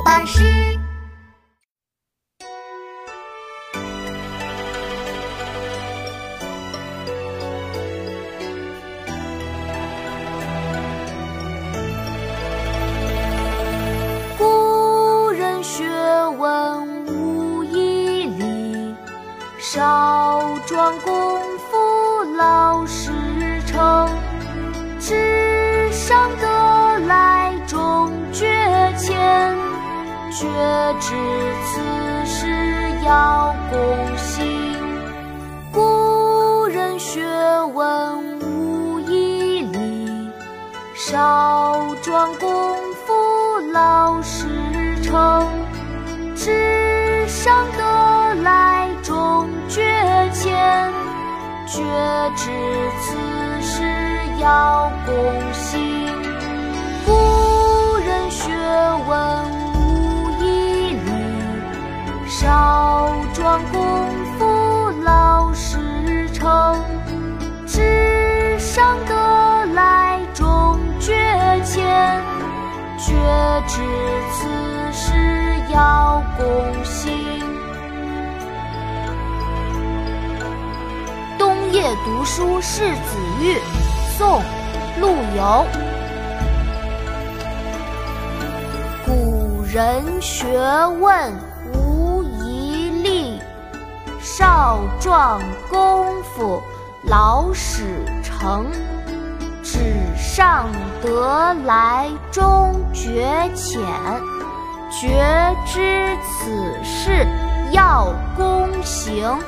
作巴士。古人学问无遗力，少壮功绝知此事要躬行。古人学问无遗力，少壮功夫老时成。纸上得来终觉浅，绝知此事要躬行。绝知此事要躬行。冬夜读书识子玉，宋·陆游。古人学问无遗力，少壮功夫老始成。只上得来终觉浅，觉知此事要躬行。